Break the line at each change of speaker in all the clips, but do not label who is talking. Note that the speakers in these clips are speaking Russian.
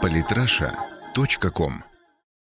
Политраша.ком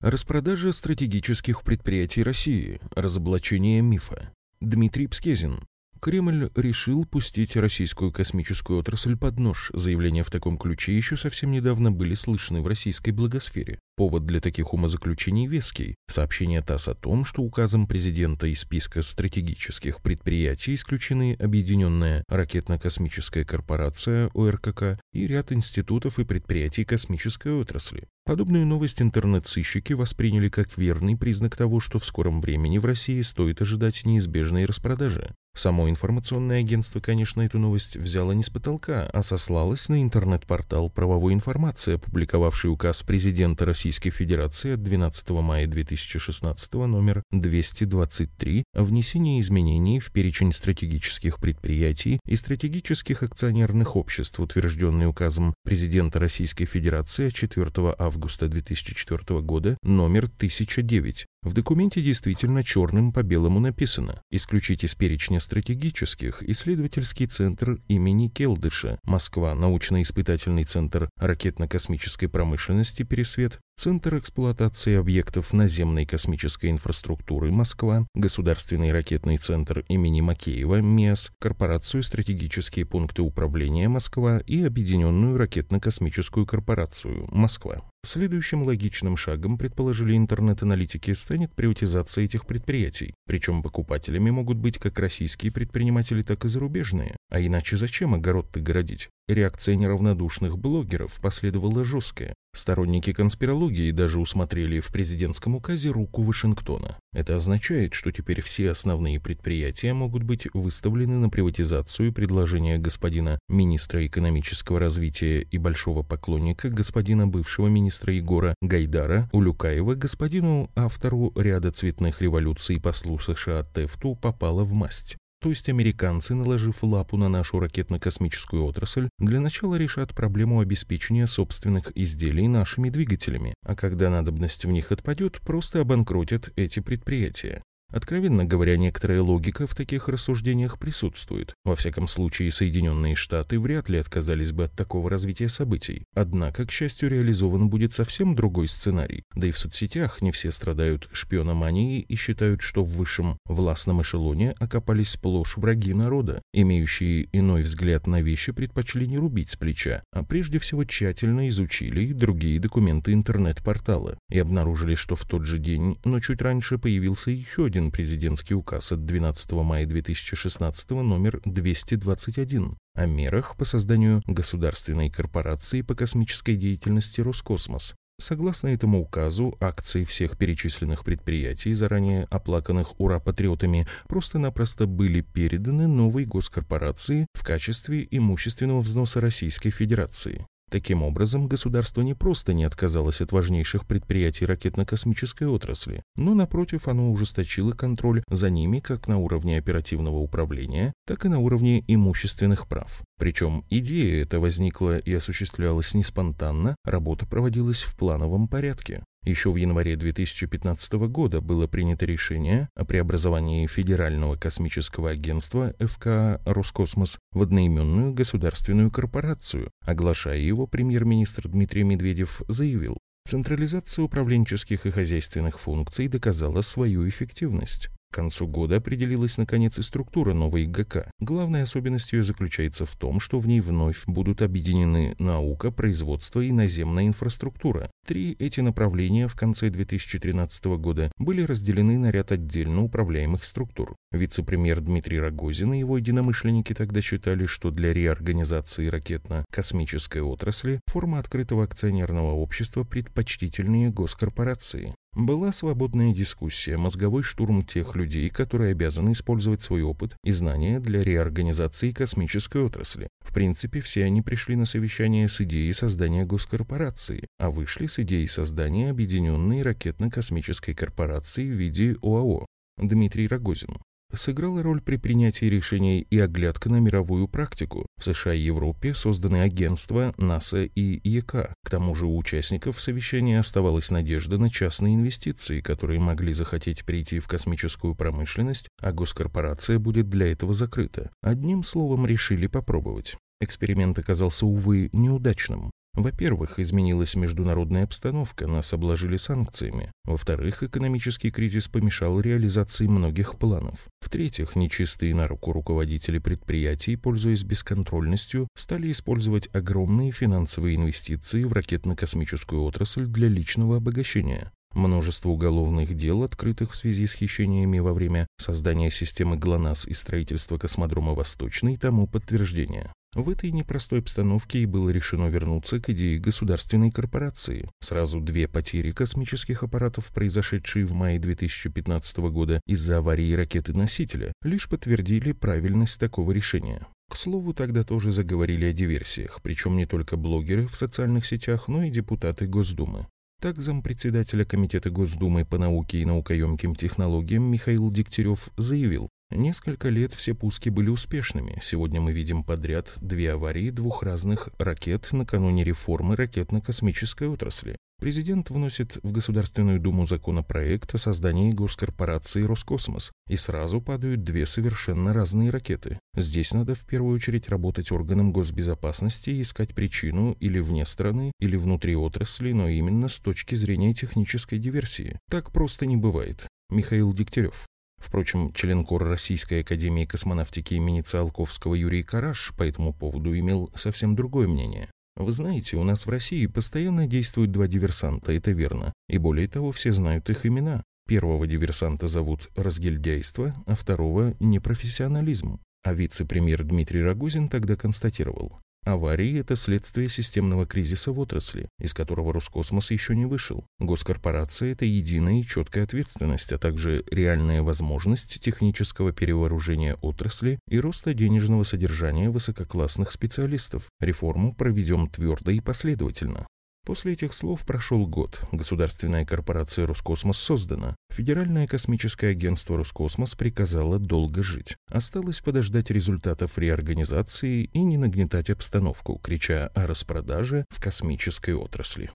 Распродажа стратегических предприятий России. Разоблачение мифа. Дмитрий Пскезин. Кремль решил пустить российскую космическую отрасль под нож. Заявления в таком ключе еще совсем недавно были слышны в российской благосфере. Повод для таких умозаключений веский. Сообщение ТАСС о том, что указом президента из списка стратегических предприятий исключены Объединенная ракетно-космическая корпорация ОРКК и ряд институтов и предприятий космической отрасли. Подобную новость интернет-сыщики восприняли как верный признак того, что в скором времени в России стоит ожидать неизбежной распродажи. Само информационное агентство, конечно, эту новость взяло не с потолка, а сослалось на интернет-портал «Правовой информации», опубликовавший указ президента Российской Федерации от 12 мая 2016 номер 223 о внесении изменений в перечень стратегических предприятий и стратегических акционерных обществ, утвержденный указом президента Российской Федерации 4 августа 2004 года номер 1009. В документе действительно черным по белому написано «Исключить из перечня стратегических исследовательский центр имени Келдыша, Москва, научно-испытательный центр ракетно-космической промышленности «Пересвет», Центр эксплуатации объектов наземной космической инфраструктуры «Москва», Государственный ракетный центр имени Макеева МИАС, Корпорацию «Стратегические пункты управления Москва» и Объединенную ракетно-космическую корпорацию «Москва». Следующим логичным шагом, предположили интернет-аналитики, станет приватизация этих предприятий. Причем покупателями могут быть как российские предприниматели, так и зарубежные. А иначе зачем огород-то городить? Реакция неравнодушных блогеров последовала жесткая. Сторонники конспирологии даже усмотрели в президентском указе руку Вашингтона. Это означает, что теперь все основные предприятия могут быть выставлены на приватизацию предложения господина министра экономического развития и большого поклонника господина бывшего министра Егора Гайдара Улюкаева господину автору ряда цветных революций послу США Тефту попала в масть. То есть американцы, наложив лапу на нашу ракетно-космическую отрасль, для начала решат проблему обеспечения собственных изделий нашими двигателями, а когда надобность в них отпадет, просто обанкротят эти предприятия. Откровенно говоря, некоторая логика в таких рассуждениях присутствует. Во всяком случае, Соединенные Штаты вряд ли отказались бы от такого развития событий. Однако, к счастью, реализован будет совсем другой сценарий. Да и в соцсетях не все страдают шпиономанией и считают, что в высшем властном эшелоне окопались сплошь враги народа, имеющие иной взгляд на вещи предпочли не рубить с плеча, а прежде всего тщательно изучили другие документы интернет-портала и обнаружили, что в тот же день, но чуть раньше появился еще один один президентский указ от 12 мая 2016 номер 221 о мерах по созданию государственной корпорации по космической деятельности «Роскосмос». Согласно этому указу, акции всех перечисленных предприятий, заранее оплаканных ура-патриотами, просто-напросто были переданы новой госкорпорации в качестве имущественного взноса Российской Федерации. Таким образом, государство не просто не отказалось от важнейших предприятий ракетно-космической отрасли, но, напротив, оно ужесточило контроль за ними как на уровне оперативного управления, так и на уровне имущественных прав. Причем идея эта возникла и осуществлялась не спонтанно, работа проводилась в плановом порядке. Еще в январе 2015 года было принято решение о преобразовании Федерального космического агентства ФК «Роскосмос» в одноименную государственную корпорацию. Оглашая его, премьер-министр Дмитрий Медведев заявил, Централизация управленческих и хозяйственных функций доказала свою эффективность. К концу года определилась, наконец, и структура новой ГК. Главной особенностью заключается в том, что в ней вновь будут объединены наука, производство и наземная инфраструктура. Три эти направления в конце 2013 года были разделены на ряд отдельно управляемых структур. Вице-премьер Дмитрий Рогозин и его единомышленники тогда считали, что для реорганизации ракетно-космической отрасли форма открытого акционерного общества предпочтительнее госкорпорации. Была свободная дискуссия, мозговой штурм тех людей, которые обязаны использовать свой опыт и знания для реорганизации космической отрасли. В принципе, все они пришли на совещание с идеей создания госкорпорации, а вышли с идеей создания объединенной ракетно-космической корпорации в виде ОАО. Дмитрий Рогозин сыграла роль при принятии решений и оглядка на мировую практику. В США и Европе созданы агентства НАСА и ЕК. К тому же у участников совещания оставалась надежда на частные инвестиции, которые могли захотеть прийти в космическую промышленность, а госкорпорация будет для этого закрыта. Одним словом, решили попробовать. Эксперимент оказался, увы, неудачным. Во-первых, изменилась международная обстановка, нас обложили санкциями. Во-вторых, экономический кризис помешал реализации многих планов. В-третьих, нечистые на руку руководители предприятий, пользуясь бесконтрольностью, стали использовать огромные финансовые инвестиции в ракетно-космическую отрасль для личного обогащения. Множество уголовных дел, открытых в связи с хищениями во время создания системы ГЛОНАСС и строительства космодрома «Восточный» тому подтверждение. В этой непростой обстановке и было решено вернуться к идее государственной корпорации. Сразу две потери космических аппаратов, произошедшие в мае 2015 года из-за аварии ракеты-носителя, лишь подтвердили правильность такого решения. К слову, тогда тоже заговорили о диверсиях, причем не только блогеры в социальных сетях, но и депутаты Госдумы. Так зампредседателя Комитета Госдумы по науке и наукоемким технологиям Михаил Дегтярев заявил, Несколько лет все пуски были успешными. Сегодня мы видим подряд две аварии двух разных ракет накануне реформы ракетно-космической отрасли. Президент вносит в Государственную Думу законопроект о создании госкорпорации «Роскосмос», и сразу падают две совершенно разные ракеты. Здесь надо в первую очередь работать органам госбезопасности и искать причину или вне страны, или внутри отрасли, но именно с точки зрения технической диверсии. Так просто не бывает. Михаил Дегтярев. Впрочем, член кор Российской Академии Космонавтики имени Циолковского Юрий Караш по этому поводу имел совсем другое мнение. Вы знаете, у нас в России постоянно действуют два диверсанта, это верно. И более того, все знают их имена. Первого диверсанта зовут разгильдяйство, а второго – непрофессионализм. А вице-премьер Дмитрий Рогозин тогда констатировал, Аварии – это следствие системного кризиса в отрасли, из которого Роскосмос еще не вышел. Госкорпорация – это единая и четкая ответственность, а также реальная возможность технического перевооружения отрасли и роста денежного содержания высококлассных специалистов. Реформу проведем твердо и последовательно. После этих слов прошел год. Государственная корпорация «Роскосмос» создана. Федеральное космическое агентство «Роскосмос» приказало долго жить. Осталось подождать результатов реорганизации и не нагнетать обстановку, крича о распродаже в космической отрасли.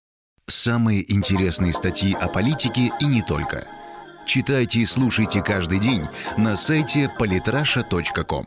Самые интересные статьи о политике и не только. Читайте и слушайте каждый день на сайте polytrasha.com.